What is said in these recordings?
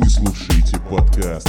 Вы слушаете подкаст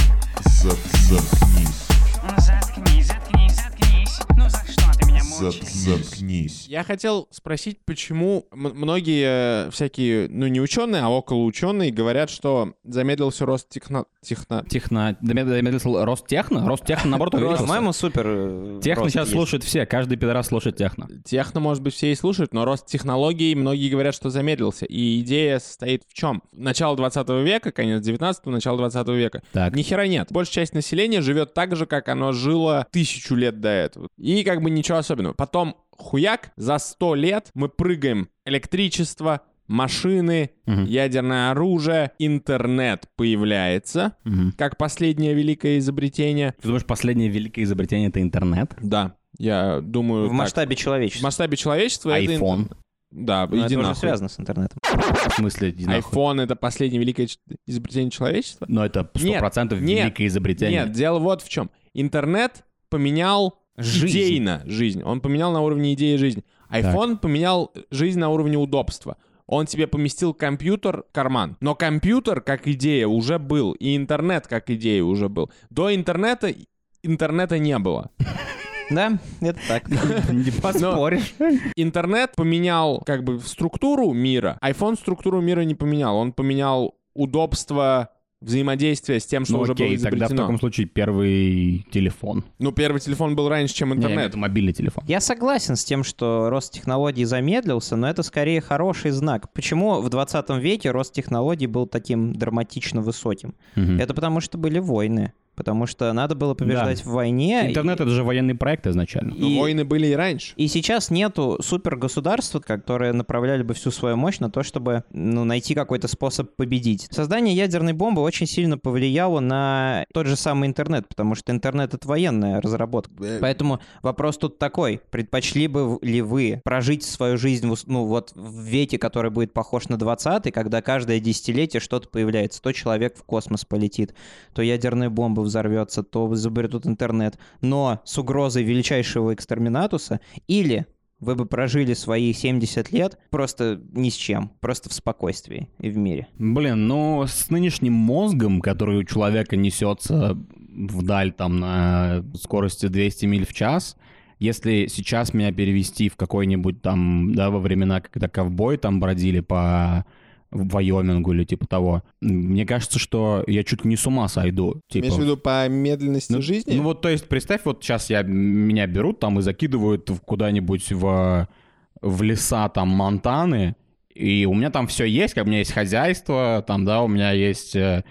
«Зат- «Заткнись». Ну заткнись, заткнись, заткнись. Ну за что ты меня «Зат- мучаешь? «Заткнись». Я хотел спросить, почему м- многие э, всякие, ну не ученые, а около ученые говорят, что замедлился рост техно... техно... Техно... Замедлился рост техно? Рост техно, наоборот, увеличился. По-моему, супер. э, Техно сейчас есть. слушают все, каждый пидорас слушает техно. Техно, может быть, все и слушают, но рост технологий, многие говорят, что замедлился. И идея состоит в чем? Начало 20 века, конец 19-го, начало 20 века. Так. Ни хера нет. Большая часть населения живет так же, как оно жило тысячу лет до этого. И как бы ничего особенного. Потом хуяк, за 100 лет мы прыгаем электричество, машины, Мгм. ядерное оружие, интернет появляется, Мгм. как последнее великое изобретение. Ты думаешь, последнее великое изобретение — это интернет? Да, я думаю, В так. масштабе в человечества. масштабе человечества это iPhone. Да, Ну, иди это уже нахуй. связано с интернетом. В смысле, иди нахуй. iPhone — это последнее великое изобретение человечества? Но это сто Нет, процентов нет, великое изобретение. Нет, дело вот в чем. Интернет поменял Жизнь. идейно жизнь. Он поменял на уровне идеи жизнь. iPhone поменял жизнь на уровне удобства. Он тебе поместил компьютер в карман. Но компьютер как идея уже был, и интернет как идея уже был. До интернета интернета не было. Да, это так. Не поспоришь. Интернет поменял как бы структуру мира. iPhone структуру мира не поменял. Он поменял удобство взаимодействия с тем, что Ну уже было окей, тогда в изобретено. таком случае первый телефон. Ну, первый телефон был раньше, чем Не, интернет. это мобильный телефон. Я согласен с тем, что рост технологий замедлился, но это скорее хороший знак. Почему в 20 веке рост технологий был таким драматично высоким? Мгм. Это потому что были войны. Потому что надо было побеждать в войне. Интернет — это же военный проект изначально. Но и- войны были и раньше. И сейчас нету супергосударства, которые направляли бы всю свою мощь на то, чтобы ну, найти какой-то способ победить. Создание ядерной бомбы очень сильно повлияло на тот же самый интернет, потому что интернет — это военная разработка. Поэтому вопрос тут такой. Предпочли бы ли вы прожить свою жизнь ну, вот, в веке, который будет похож на 20 когда каждое десятилетие что-то появляется. То человек в космос полетит, то ядерная бомба взорвется, то изобретут интернет. Но с угрозой величайшего экстерминатуса или вы бы прожили свои 70 лет просто ни с чем, просто в спокойствии и в мире. Блин, ну с нынешним мозгом, который у человека несется вдаль там на скорости 200 миль в час, если сейчас меня перевести в какой-нибудь там, да, во времена, когда ковбой там бродили по Вайомингу или типа того, мне кажется, что я чуть не с ума сойду. Типа, Имеешь в виду по медленности ну, жизни? Ну вот, то есть, представь, вот сейчас я, меня берут там и закидывают в- куда-нибудь в, в леса там Монтаны, и у меня там все есть, как у меня есть хозяйство, там, да, у меня есть... э,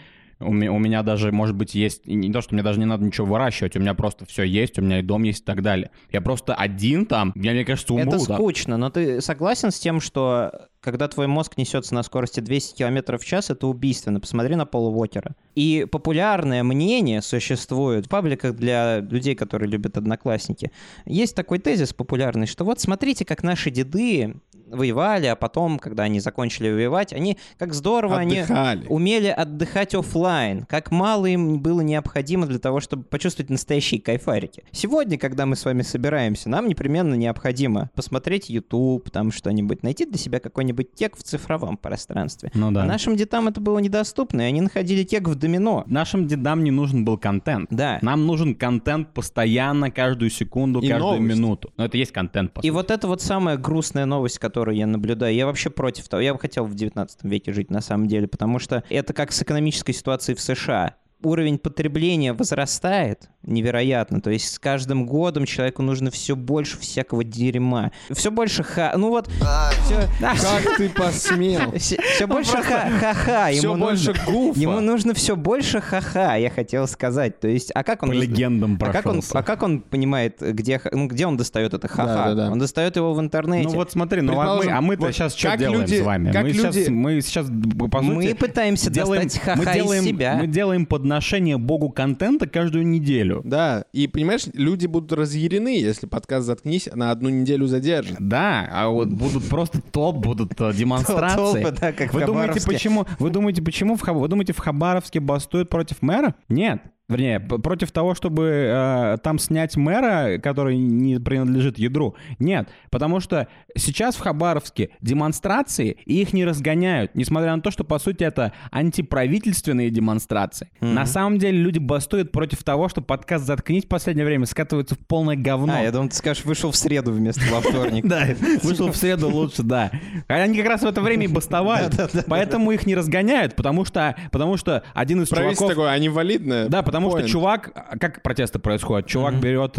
У меня, у меня даже, может быть, есть... Не то, что мне даже не надо ничего выращивать, у меня просто все есть, у меня и дом есть и так далее. Я просто один там, я, мне кажется, умру. Это да. скучно, но ты согласен с тем, что когда твой мозг несется на скорости 200 км в час, это убийственно. Посмотри на Пола Уокера. И популярное мнение существует в пабликах для людей, которые любят одноклассники. Есть такой тезис популярный, что вот смотрите, как наши деды воевали, а потом, когда они закончили воевать, они как здорово они Отдыхали. умели отдыхать оффлайн, как мало им было необходимо для того, чтобы почувствовать настоящие кайфарики. Сегодня, когда мы с вами собираемся, нам непременно необходимо посмотреть YouTube, там что-нибудь, найти для себя какой-нибудь тек в цифровом пространстве. Ну да. А нашим детам это было недоступно, и они находили тек в домино. Нашим дедам не нужен был контент. Да. Нам нужен контент постоянно, каждую секунду, И каждую новости. минуту. Но это есть контент, по И сути. вот это вот самая грустная новость, которую я наблюдаю. Я вообще против того. Я бы хотел в 19 веке жить на самом деле, потому что это как с экономической ситуацией в США. Уровень потребления возрастает невероятно. То есть с каждым годом человеку нужно все больше всякого дерьма. Все больше ха... Ну вот... Все, Как ты посмел? все больше ха- ха-ха. Все Ему больше нужно- гуфа. Ему нужно все больше ха-ха, я хотел сказать. То есть, а как он... По легендам а как, он, прошелся. а как он понимает, где, ну, где он достает это ха-ха? Да-да-да. Он достает его в интернете. Ну вот смотри, ну а мы, а мы-то вот сейчас что делаем люди- с вами? как мы, люди- сейчас, мы сейчас, по Мы сути, пытаемся делаем, достать ха-ха мы делаем, из себя. мы делаем подношение богу контента каждую неделю. Да, и понимаешь, люди будут разъярены, если подкаст «Заткнись» на одну неделю задержит. Да, а вот будут просто топ, будут э, демонстрации. Толпы, да, как Вы думаете, почему? Вы думаете, почему в Вы думаете, в Хабаровске бастуют против мэра? Нет. Вернее, против того, чтобы э, там снять мэра, который не принадлежит ядру. Нет, потому что сейчас в Хабаровске демонстрации, и их не разгоняют, несмотря на то, что, по сути, это антиправительственные демонстрации. На самом деле люди бастуют против того, что подкаст «Заткнись» в последнее время скатывается в полное говно. А, я думал, ты скажешь, вышел в среду вместо во вторник. Да, вышел в среду лучше, да. А Они как раз в это время и бастовали. Поэтому их не разгоняют, потому что, потому что один из чуваков... такое, они валидное. Да, потому что Point. чувак, а как протесты происходят? Чувак берет,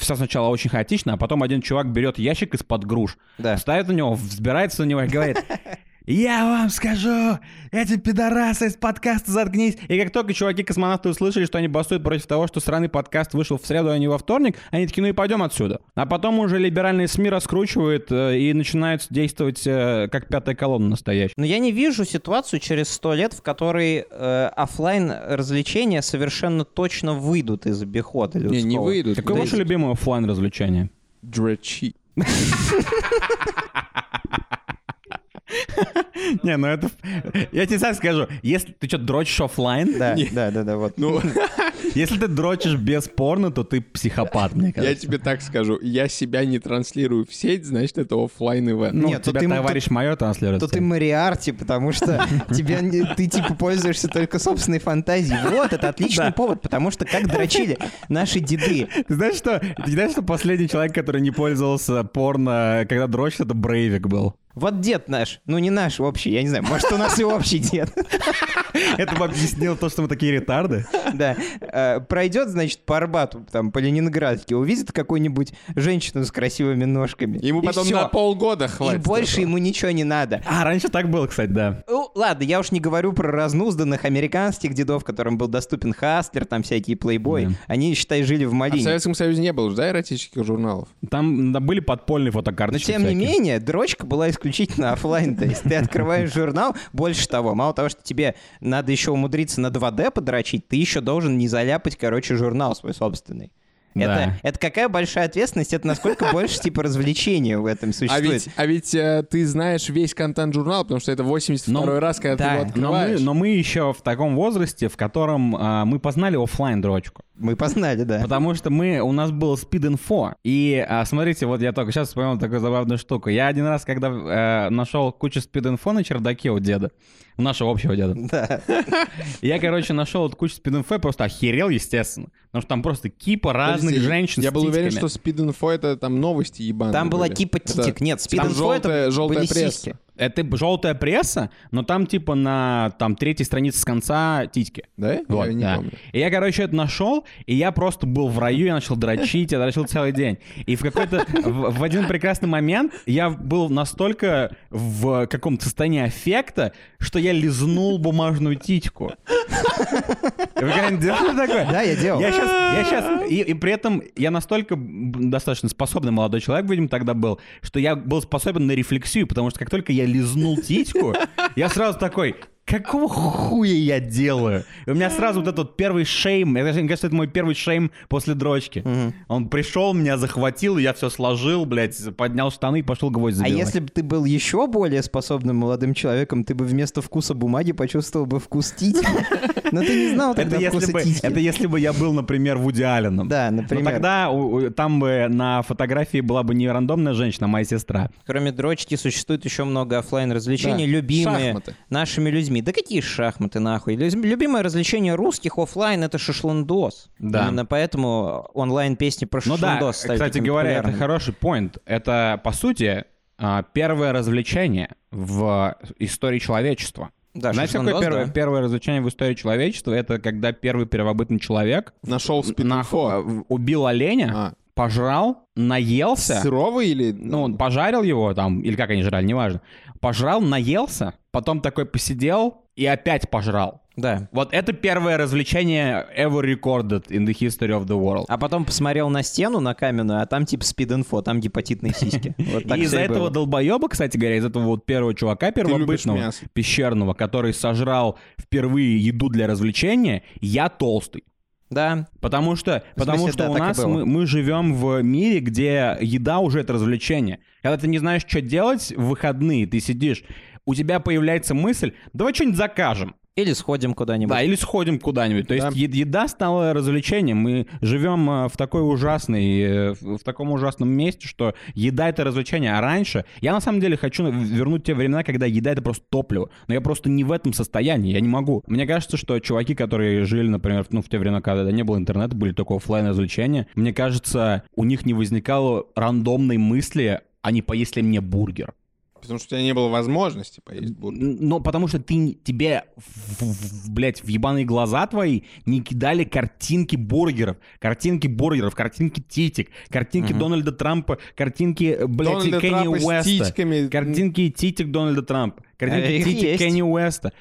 все сначала очень хаотично, а потом один чувак берет ящик из-под груш, Да. ставит на него, взбирается на него и говорит... Я вам скажу, эти пидорасы из подкаста заткнись. И как только чуваки-космонавты услышали, что они бастуют против того, что сраный подкаст вышел в среду, а не во вторник, они такие, ну и пойдем отсюда. А потом уже либеральные СМИ раскручивают э, и начинают действовать э, как пятая колонна настоящая. Но я не вижу ситуацию через сто лет, в которой э, оффлайн развлечения совершенно точно выйдут из обихода людского. Не, не выйдут. Какое ваше любимое оффлайн развлечение? Дрочи. Не, ну это... Я тебе сам скажу, если ты что, дрочишь оффлайн, Да, да, да, да, вот. Ну, если ты дрочишь без порно, то ты психопат, мне я кажется. тебе так скажу. Я себя не транслирую в сеть, значит, это оффлайн ивент. Ну, Нет, то тебя ты- товарищ мое транслирует. То ты Мориарти, потому что тебя, не- ты типа пользуешься только собственной фантазией. Вот, это отличный повод, потому что как дрочили наши деды. Ты знаешь, что, ты знаешь, что последний человек, который не пользовался порно, когда дрочит, это Брейвик был? Вот дед наш, ну не наш общий, я не знаю, может у нас и общий дед. Это бы объяснило то, что мы такие ретарды. Да, Э, пройдет, значит, по Арбату, там, по Ленинградке, увидит какую-нибудь женщину с красивыми ножками. Ему И потом на полгода И хватит. больше этого. ему ничего не надо. А, раньше так было, кстати, да. Ну, ладно, я уж не говорю про разнузданных американских дедов, которым был доступен Хастлер, там всякие плейбой. Да. Они, считай, жили в А в Малине. Советском Союзе не было да, эротических журналов? Там были подпольные Но фотокарточки тем не менее, дрочка была исключительно оффлайн. То есть ты открываешь журнал, больше того, мало того, что тебе надо еще умудриться на 2D подрочить, ты еще должен не заляпать, короче, журнал свой собственный. Да. Это, это какая большая ответственность, это насколько больше типа развлечения в этом А существует. ведь, а ведь э, ты знаешь весь контент журнала, потому что это 82 Но- раз, когда да, ты его Но открываешь. мы, но мы еще в таком возрасте, в котором а, мы познали оффлайн дрочку. Мы познали, да. Потому что мы, у нас был спид-инфо. И а, смотрите, вот я только сейчас вспомнил такую забавную штуку. Я один раз, когда э, нашел кучу спид-инфо на чердаке у деда, у нашего общего деда, Да. я, короче, нашел вот кучу спид-инфо просто охерел, естественно. Потому что там просто кипа разных Подожди, женщин Я с был уверен, титьками. что спид-инфо это там новости ебаные Там была были. типа Это- титик. Нет, спид-инфо это желтая, желтая были пресса. сиськи. Это желтая пресса, но там типа на там третьей странице с конца титьки. Да? Вот, я не да. помню. И я, короче, это нашел, и я просто был в раю, я начал дрочить, я дрочил целый день. И в какой-то, в, в один прекрасный момент я был настолько в каком-то состоянии аффекта, что я лизнул бумажную титьку. Вы когда-нибудь делали такое? Да, я делал. Я сейчас, я сейчас, и, и при этом я настолько достаточно способный молодой человек, видимо, тогда был, что я был способен на рефлексию, потому что как только я лизнул титьку, я сразу такой, какого хуя я делаю? И у меня сразу вот этот вот первый шейм, мне кажется, это мой первый шейм после дрочки. Он пришел, меня захватил, я все сложил, блядь, поднял штаны и пошел гвоздь А забивать. если бы ты был еще более способным молодым человеком, ты бы вместо вкуса бумаги почувствовал бы вкус титьки. Но ты не знал это тогда если, вкуса бы, титьки. это если бы я был, например, Вуди Алленом. Да, Но например. тогда у- у- там бы на фотографии была бы не рандомная женщина, а моя сестра. Кроме дрочки существует еще много оффлайн развлечений, Да, любимые шахматы. нашими людьми. Да какие шахматы нахуй? Лю- Любимое развлечение русских оффлайн это шашлындос. Да. Именно поэтому онлайн песни про Ну да, шашлындос стали кстати говоря, это хороший поинт. Это, по сути, а, первое развлечение в истории человечества. Да, Знаете, какое шашлындос, первое, да. первое развлечение в истории человечества? Это когда первый первобытный человек Нашел нахуй, спид-инфо. убил оленя, А, пожрал, наелся, сырого или... ну, он пожарил его там, или как они жрали, неважно. Пожрал, наелся, потом такой посидел и опять пожрал. Да. Вот это первое развлечение ever recorded in the history of the world. А потом посмотрел на стену, на каменную, а там типа спид-инфо, там гепатитные сиськи. Вот и из-за этого было. долбоеба, кстати говоря, из этого вот первого чувака первобытного, пещерного, который сожрал впервые еду для развлечения, я толстый. Да, Потому что, потому смысле, что да, у нас мы, мы живем в мире, где еда уже это развлечение. Когда ты не знаешь, что делать в выходные, ты сидишь. У тебя появляется мысль, давай что-нибудь закажем. Или сходим куда-нибудь. Да, или сходим куда-нибудь. То есть Да. е- еда стала развлечением. Мы живем э, в такой ужасной, э, в таком ужасном месте, что еда это развлечение. А раньше я на самом деле хочу вернуть те времена, когда еда это просто топливо. Но я просто не в этом состоянии, я не могу. Мне кажется, что чуваки, которые жили, например, ну, в те времена, когда не было интернета, были только оффлайн развлечения, мне кажется, у них не возникало рандомной мысли, а не поесть ли мне бургер. Потому что у тебя не было возможности поесть бургер. Но потому что ты, тебе, в, в- блядь, в ебаные глаза твои не кидали картинки бургеров, картинки бургеров, картинки титик, картинки Дональда Трампа, картинки, э, блядь, Дональда Кенни Трампа Уэста. Картинки титик Дональда Трампа, Э, титик есть. Кенни Уэста.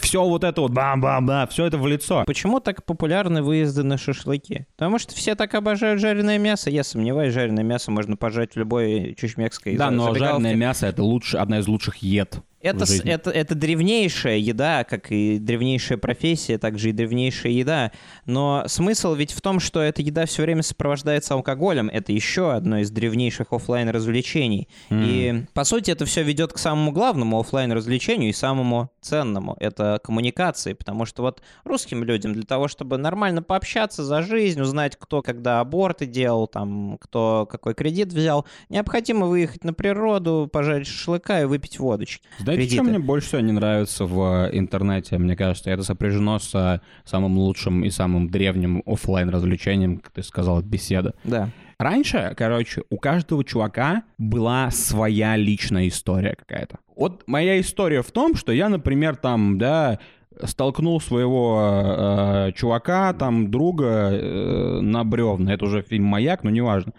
Все вот это вот, бам-бам-бам, все это в лицо. Почему так популярны выезды на шашлыки? Потому что все так обожают жареное мясо. Я сомневаюсь, жареное мясо можно пожать в любой чучмекской Да, но жареное мясо это лучше, одна из лучших ед. Это, с- это, это древнейшая еда, как и древнейшая профессия, также и древнейшая еда. Но смысл ведь в том, что эта еда все время сопровождается алкоголем. Это еще одно из древнейших оффлайн развлечений. И по сути это все ведет к самому главному оффлайн развлечению и самому ценному. Это коммуникации. Потому что вот русским людям для того, чтобы нормально пообщаться за жизнь, узнать, кто когда аборты делал, там, кто какой кредит взял, необходимо выехать на природу, пожарить шашлыка и выпить водочки. Знаете, что кредиты. мне больше всего не нравится в э, интернете? Мне кажется, это сопряжено с э, самым лучшим и самым древним оффлайн развлечением, как ты сказал, беседа. Да. Раньше, короче, у каждого чувака была своя личная история какая-то. Вот моя история в том, что я, например, там, да, столкнул своего э, чувака, там, друга э, на бревна. Это уже фильм «Маяк», но неважно.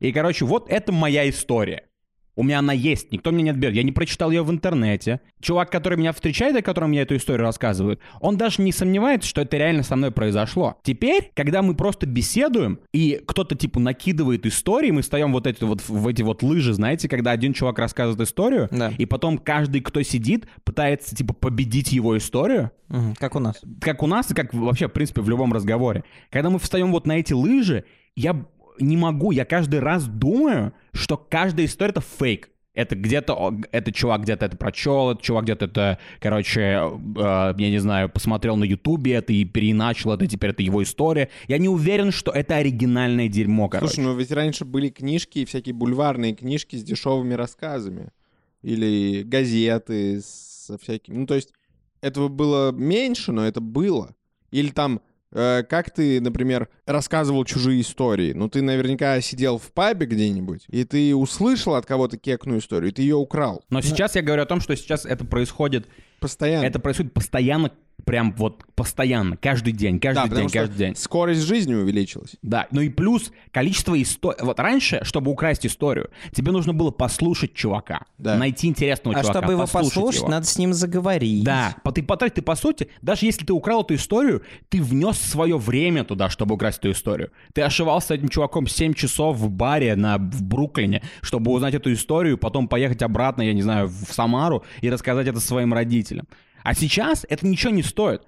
И, короче, вот это моя история. У меня она есть, никто мне не отберет. Я не прочитал ее в интернете. Чувак, который меня встречает, о котором я эту историю рассказываю, он даже не сомневается, что это реально со мной произошло. Теперь, когда мы просто беседуем, и кто-то типа накидывает истории, мы встаем вот эти вот в эти вот лыжи, знаете, когда один чувак рассказывает историю, Да. и потом каждый, кто сидит, пытается типа победить его историю Мгм, Как у нас. как у нас и как вообще, в принципе, в любом разговоре. Когда мы встаем вот на эти лыжи, я не могу, я каждый раз думаю, что каждая история — это фейк. Это где-то, этот чувак где-то это прочел, этот чувак где-то это, короче, э, я не знаю, посмотрел на ютубе это и переначал это, теперь это его история. Я не уверен, что это оригинальное дерьмо, короче. Слушай, ну ведь раньше были книжки, всякие бульварные книжки с дешевыми рассказами. Или газеты со всякими. Ну, то есть этого было меньше, но это было. Или там, как ты, например, рассказывал чужие истории. Ну, ты наверняка сидел в пабе где-нибудь, и ты услышал от кого-то кекную историю, и ты ее украл. Но сейчас я говорю о том, что сейчас это происходит, Постоянно. это происходит постоянно, прям вот постоянно, каждый день, каждый да, день, каждый день. скорость жизни увеличилась. Да, ну и плюс количество историй. Вот раньше, чтобы украсть историю, тебе нужно было послушать чувака, Да. найти интересного А чувака, чтобы его послушать его. надо с ним заговорить. Да, по- ты потратил, ты по сути, даже если ты украл эту историю, ты внес свое время туда, чтобы украсть эту историю. Ты ошивался с этим чуваком 7 часов в баре на, в Бруклине, чтобы узнать эту историю, потом поехать обратно, я не знаю, в Самару и рассказать это своим родителям. А сейчас это ничего не стоит.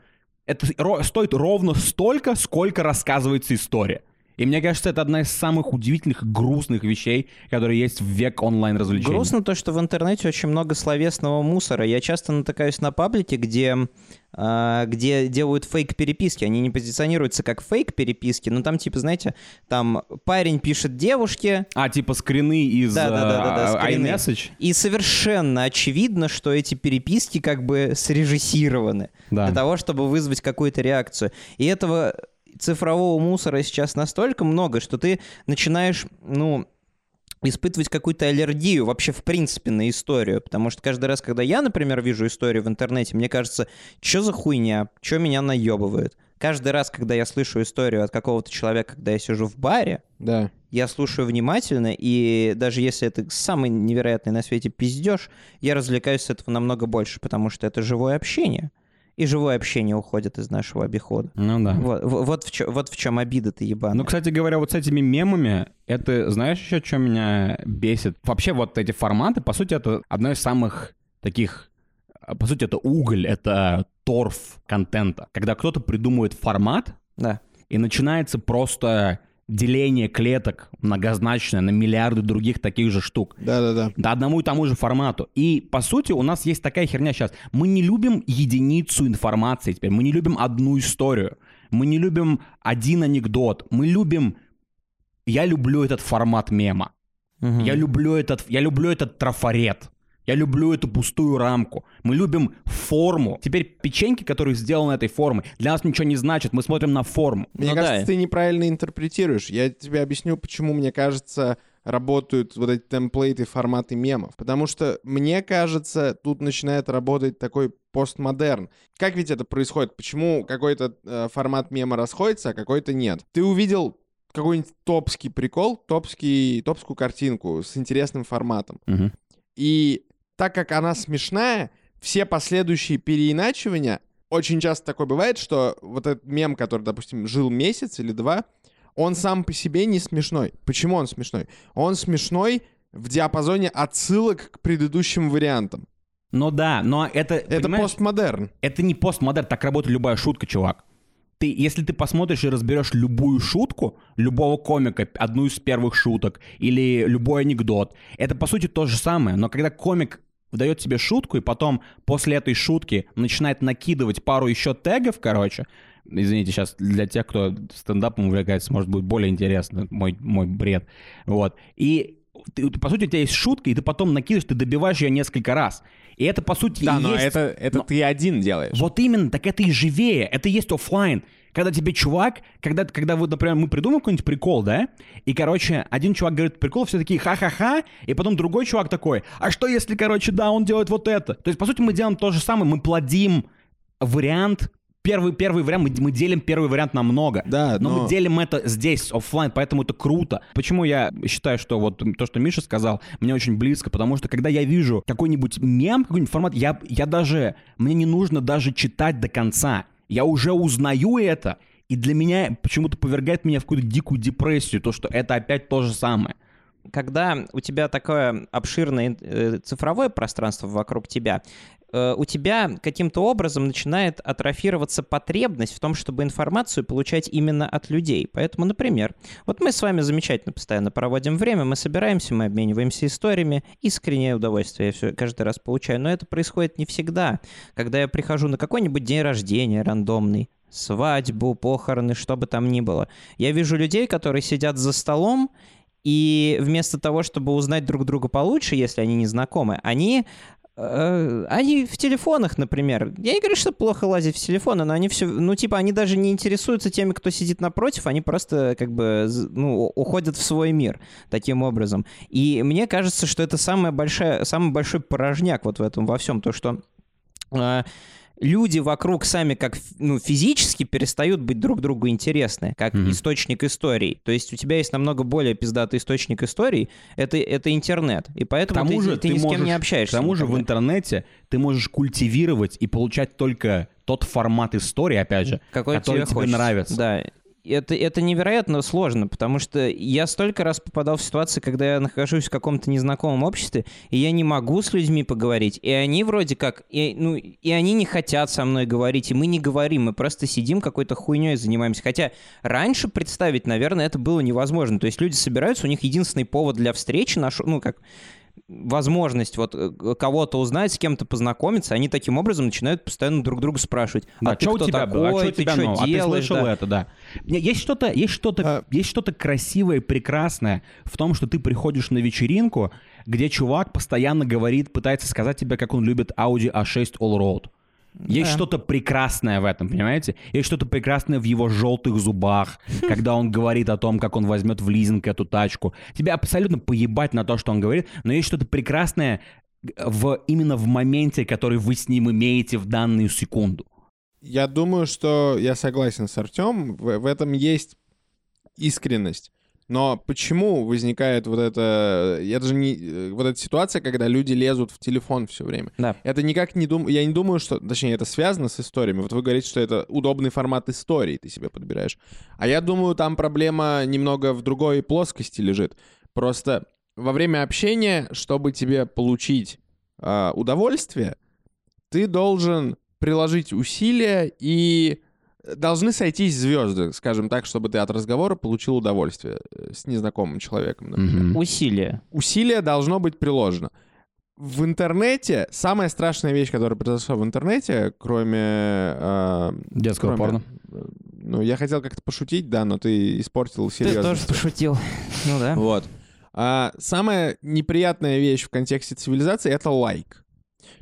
Это ро- стоит ровно столько, сколько рассказывается история. И мне кажется, это одна из самых удивительных, грустных вещей, которые есть в век онлайн-развлечений. Грустно то, что в интернете очень много словесного мусора. Я часто натыкаюсь на паблики, где, а, где делают фейк-переписки. Они не позиционируются как фейк-переписки, но там, типа, знаете, там парень пишет девушке, А, типа скрины из Да, да, да, да, да, э, скрины. iMessage? и совершенно очевидно, что эти переписки как бы срежиссированы Да. для того, чтобы вызвать какую-то реакцию. И этого цифрового мусора сейчас настолько много, что ты начинаешь, ну, испытывать какую-то аллергию вообще в принципе на историю. Потому что каждый раз, когда я, например, вижу историю в интернете, мне кажется, что за хуйня, что меня наебывают. Каждый раз, когда я слышу историю от какого-то человека, когда я сижу в баре, Да. я слушаю внимательно, и даже если это самый невероятный на свете пиздеж, я развлекаюсь с этого намного больше, потому что это живое общение. И живое общение уходит из нашего обихода. Ну да. Вот, в- вот, в, чё- вот в чем обида-то ебаная. Ну, кстати говоря, вот с этими мемами, это, знаешь, еще что меня бесит? Вообще вот эти форматы, по сути, это одно из самых таких, а, по сути, это уголь, это торф контента. Когда кто-то придумывает формат, Да. и начинается просто деление клеток многозначное на миллиарды других таких же штук. Да-да-да. Да одному и тому же формату. И, по сути, у нас есть такая херня сейчас. Мы не любим единицу информации теперь. Мы не любим одну историю. Мы не любим один анекдот. Мы любим... Я люблю этот формат мема. Мгм. Я люблю этот, я люблю этот трафарет. Я люблю эту пустую рамку. Мы любим форму. Теперь печеньки, которые сделаны этой формой, для нас ничего не значат. Мы смотрим на форму. Мне Ну кажется, да. ты неправильно интерпретируешь. Я тебе объясню, почему, мне кажется, работают вот эти темплейты, форматы мемов. Потому что, мне кажется, тут начинает работать такой постмодерн. Как ведь это происходит? Почему какой-то э, формат мема расходится, а какой-то нет? Ты увидел какой-нибудь топский прикол, топский, топскую картинку с интересным форматом. Мгм. И так как она смешная, все последующие переиначивания, очень часто такое бывает, что вот этот мем, который, допустим, жил месяц или два, он сам по себе не смешной. Почему он смешной? Он смешной в диапазоне отсылок к предыдущим вариантам. Но да, но это, Это постмодерн. это не постмодерн, так работает любая шутка, чувак. Ты, если ты посмотришь и разберешь любую шутку, любого комика, одну из первых шуток, или любой анекдот, это по сути то же самое. Но когда комик выдает тебе шутку, и потом после этой шутки начинает накидывать пару еще тегов, короче, извините, сейчас для тех, кто стендапом увлекается, может быть более интересно, мой, мой бред, вот, и ты- по сути, у тебя есть шутка, и ты потом накидываешь, ты добиваешь ее несколько раз. И это, по сути, Да, но есть... это, это но- ты один делаешь. Вот именно, так это и живее, это и есть оффлайн. Когда тебе чувак, когда, когда вот, например, мы придумаем какой-нибудь прикол, да, и, короче, один чувак говорит прикол, все такие ха-ха-ха, и потом другой чувак такой, а что если, короче, да, он делает вот это? То есть, по сути, мы делаем то же самое, мы плодим вариант, первый, первый вариант, мы, мы делим первый вариант на много. Да, но, но- мы делим это здесь, оффлайн, поэтому это круто. Почему я считаю, что вот то, что Миша сказал, мне очень близко, потому что когда я вижу какой-нибудь мем, какой-нибудь формат, я, я даже, мне не нужно даже читать до конца. Я уже узнаю это, и для меня почему-то повергает меня в какую-то дикую депрессию, то, что это опять то же самое. когда у тебя такое обширное э, цифровое пространство вокруг тебя, у тебя каким-то образом начинает атрофироваться потребность в том, чтобы информацию получать именно от людей. Поэтому, например, вот мы с вами замечательно постоянно проводим время, мы собираемся, мы обмениваемся историями, искреннее удовольствие я все каждый раз получаю, но это происходит не всегда. Когда я прихожу на какой-нибудь день рождения рандомный, свадьбу, похороны, что бы там ни было, я вижу людей, которые сидят за столом, и вместо того, чтобы узнать друг друга получше, если они не знакомы, они э, они в телефонах, например. Я не говорю, что плохо лазить в телефоны, но они все, ну, типа, они даже не интересуются теми, кто сидит напротив, они просто, как бы, ну, уходят в свой мир таким образом. И мне кажется, что это самая большая, самый большой порожняк вот в этом во всем, то, что э, люди вокруг сами как ну, физически перестают быть друг другу интересны, как Мгм. источник историй. То есть у тебя есть намного более пиздатый источник историй, это, это интернет. И поэтому тому ты, же ты ни с кем не общаешься. К тому же в интернете ты можешь культивировать и получать только тот формат истории, опять же, Какой который тебе хочется. нравится. Да. Это, это невероятно сложно, потому что я столько раз попадал в ситуации, когда я нахожусь в каком-то незнакомом обществе, и я не могу с людьми поговорить, и они вроде как, и, ну, и они не хотят со мной говорить, и мы не говорим, мы просто сидим какой-то хуйней занимаемся. Хотя раньше представить, наверное, это было невозможно. То есть люди собираются, у них единственный повод для встречи, наш, ну, как возможность вот э, кого-то узнать, с кем-то познакомиться, они таким образом начинают постоянно друг друга спрашивать, Да, а что у тебя такой, было? А что ты тебя что нового? А ты делаешь, слышал да. это, да. Есть что-то, есть что-то, А- есть что-то красивое и прекрасное в том, что ты приходишь на вечеринку, где чувак постоянно говорит, пытается сказать тебе, как он любит Audi A6 Allroad. Есть Да. что-то прекрасное в этом, понимаете? Есть что-то прекрасное в его желтых зубах, когда он говорит о том, как он возьмет в лизинг эту тачку. Тебе абсолютно поебать на то, что он говорит, но есть что-то прекрасное в, именно в моменте, который вы с ним имеете в данную секунду. Я думаю, что я согласен с Артем. В, в этом есть искренность. Но почему возникает вот это... Это же не... э, Вот эта ситуация, когда люди лезут в телефон все время. Да. Это никак не думаю... Я не думаю, что... Точнее, это связано с историями. Вот вы говорите, что это удобный формат истории ты себе подбираешь. А я думаю, там проблема немного в другой плоскости лежит. Просто во время общения, чтобы тебе получить а, удовольствие, ты должен приложить усилия и должны сойтись звезды, скажем так, чтобы ты от разговора получил удовольствие э, с незнакомым человеком, например. Мгм. Усилие. Усилие должно быть приложено. В интернете самая страшная вещь, которая произошла в интернете, кроме... э, Детского кроме- порно. э, Ну, я хотел как-то пошутить, да, но ты испортил Ты серьезно. тоже пошутил. Ну да. Вот. А, самая неприятная вещь в контексте цивилизации — это лайк.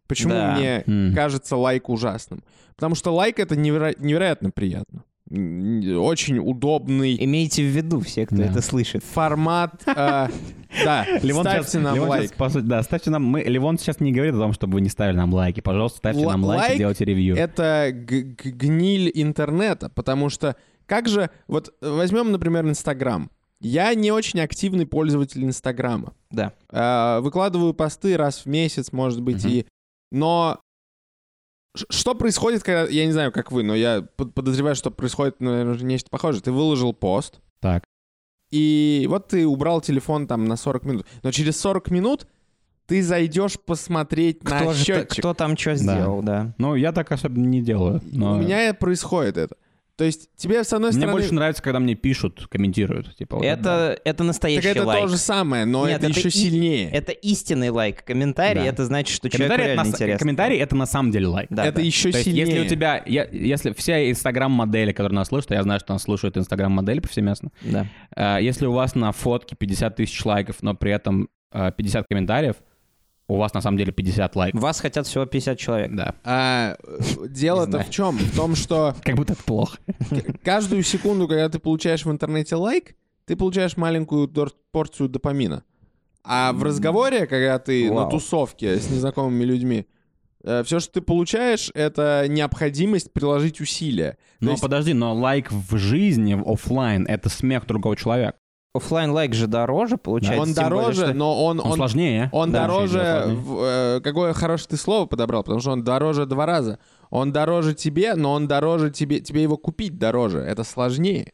Почему Да. мне М. кажется лайк ужасным? Потому что лайк — это неверо- невероятно приятно. Очень удобный Имейте в виду все, кто Да. это слышит. формат. а, Да, ставьте сейчас, нам лайк. сейчас, по сути, да, ставьте нам. Мы, Ливон сейчас не говорит о том, чтобы вы не ставили нам лайки. Пожалуйста, ставьте нам лайки, лайк делайте ревью. Это гниль интернета, потому что как же... Вот возьмем, например, Инстаграм. Я не очень активный пользователь Инстаграма. Да. Э, выкладываю посты раз в месяц, может быть, и... Но что происходит, когда... Я не знаю, как вы, но я под- подозреваю, что происходит, наверное, нечто похожее. Ты выложил пост, Так. и вот ты убрал телефон там на 40 минут. Но через 40 минут ты зайдешь посмотреть Кто, на же счетчик. кто там что сделал, да. Ну, я так особенно не делаю. но У меня происходит это. То есть тебе, с одной Мне стороны... больше нравится, когда мне пишут, комментируют. Типа, вот Это, это настоящий Так это лайк. то же самое, но Нет, это, это еще и- сильнее. Это истинный лайк. Комментарий, Да. это значит, что Комментарий, человеку это реально на, интересно. комментарий это на самом деле лайк. Да, это да. еще То есть, сильнее. если у тебя, я- если все инстаграм-модели, которые нас слушают, а я знаю, что нас слушают инстаграм-модели повсеместно, Да. э, если у вас на фотке 50 тысяч лайков, но при этом э, 50 комментариев, у вас на самом деле 50 лайков. Вас хотят всего 50 человек. Да. А, э, дело-то в чем? В том, что Как будто это плохо. каждую секунду, когда ты получаешь в интернете лайк, ты получаешь маленькую порцию допамина. А в разговоре, когда ты на тусовке с незнакомыми людьми, все, что ты получаешь, это необходимость приложить усилия. То Но есть- подожди, но лайк в жизни, в оффлайн, это смех другого человека. Оффлайн лайк же дороже, получается. он тем более, дороже, что- но он, Он, он, сложнее. Он Да, дороже, в- э, какое хорошее ты слово подобрал, потому что он дороже два раза. Он дороже тебе, но он дороже тебе, тебе его купить дороже. Это сложнее.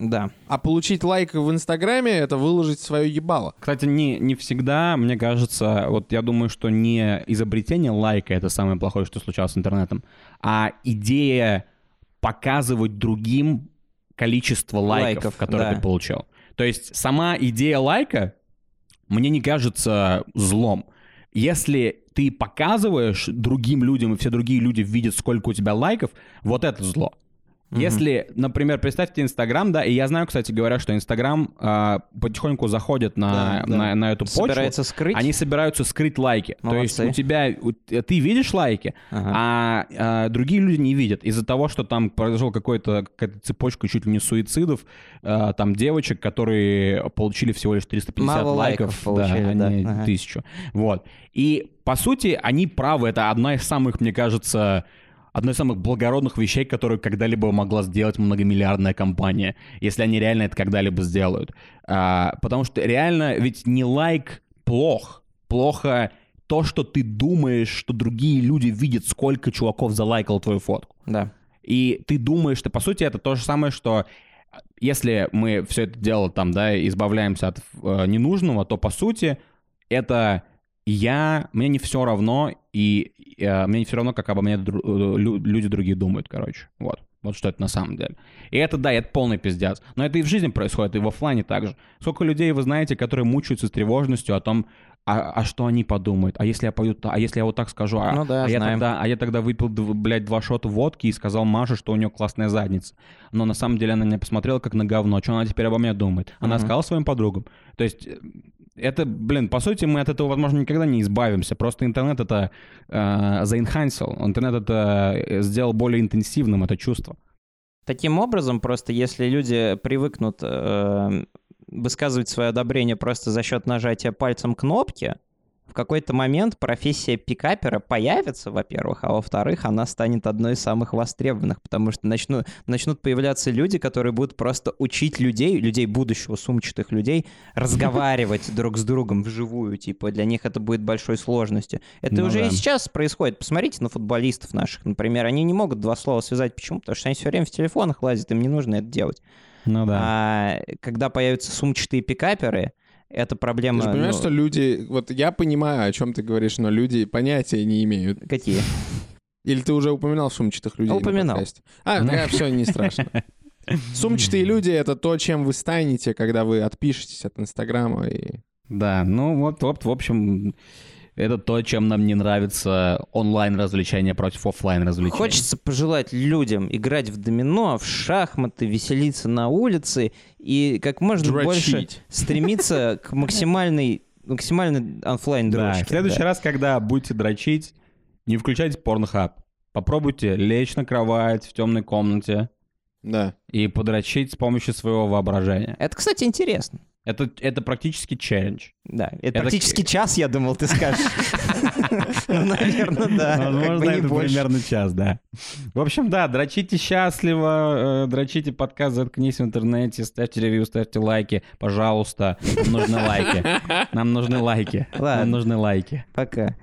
Да. А получить лайк в Инстаграме — это выложить свое ебало. Кстати, не, не всегда, мне кажется, вот я думаю, что не изобретение лайка это самое плохое, что случалось с интернетом, а идея показывать другим количество лайков, Лайков, которые да. ты получил. То есть сама идея лайка мне не кажется злом. Если ты показываешь другим людям, и все другие люди видят, сколько у тебя лайков, вот это зло. Если, например, представьте Инстаграм, да, и я знаю, кстати говоря, что Инстаграм а, потихоньку заходит на, Да, да. на, на эту почву. Собирается скрыть. Они собираются скрыть лайки. То есть Молодцы. у тебя, у- ты видишь лайки, Ага. а, а другие люди не видят. Из-за того, что там произошел какой-то, какая-то цепочка чуть ли не суицидов, а, там девочек, которые получили всего лишь 350 Мало лайков, лайков получили, а да. не Ага. тысячу. Вот. И, по сути, они правы. Это одна из самых, мне кажется, одной из самых благородных вещей, которую когда-либо могла сделать многомиллиардная компания, если они реально это когда-либо сделают. А, потому что реально ведь не лайк плох. Плохо то, что ты думаешь, что другие люди видят, сколько чуваков залайкал твою фотку. Да. И ты думаешь, что, по сути, это то же самое, что если мы все это дело там, да, избавляемся от э, ненужного, то, по сути, это я, мне не все равно, и э, мне не все равно, как обо мне дру- э, лю- люди другие думают, короче. Вот. Вот что это на самом деле. И это, да, это полный пиздец. Но это и в жизни происходит, и в оффлайне также. Сколько людей вы знаете, которые мучаются с тревожностью о том, а, а что они подумают, а если я пою, а если я вот так скажу, а, Ну да, а я знаем. тогда, а я тогда выпил, блядь, два шота водки и сказал Маше, что у нее классная задница. Но на самом деле она меня посмотрела как на говно. Что она теперь обо мне думает? Она Мгм. сказала своим подругам. То есть э, это, блин, по сути, мы от этого, возможно, никогда не избавимся. Просто интернет это э, заинхансил. Интернет это э, сделал более интенсивным это чувство. Таким образом, просто если люди привыкнут э, высказывать свое одобрение просто за счет нажатия пальцем кнопки, в какой-то момент профессия пикапера появится, во-первых, а во-вторых, она станет одной из самых востребованных, потому что начну, начнут появляться люди, которые будут просто учить людей, людей будущего, сумчатых людей, разговаривать друг с другом вживую, типа, для них это будет большой сложностью. Это Ну уже да. и сейчас происходит. Посмотрите на футболистов наших, например, они не могут два слова связать. Почему? Потому что они все время в телефонах лазят, им не нужно это делать. Ну да. А когда появятся сумчатые пикаперы, это Ты проблема... же понимаешь, ну, что люди... Вот я понимаю, о чем ты говоришь, но люди понятия не имеют. Какие? Или ты уже упоминал сумчатых людей? на Упоминал. А, тогда все не страшно. Сумчатые люди — это то, чем вы станете, когда вы отпишетесь от Инстаграма. И... Да, ну вот, вот, в общем, это то, чем нам не нравится онлайн-развлечения против оффлайн развлечений. Хочется пожелать людям играть в домино, в шахматы, веселиться на улице и как можно больше Дрочить. стремиться к максимальной максимальной оффлайн Да, дрочке. в следующий раз, когда будете дрочить, не включайте порнохаб. Попробуйте лечь на кровать в темной комнате Да. и подрочить с помощью своего воображения. Это, кстати, интересно. Это, это практически челлендж. Да, это, Это практически час, я думал, ты скажешь. Ну, наверное, да. Возможно, это примерно час, да. В общем, да, дрочите счастливо, э, дрочите подкаст «Заткнись» в интернете, ставьте ревью, ставьте лайки, пожалуйста. Нам нужны лайки. Нам нужны лайки. Нам нужны лайки. Пока.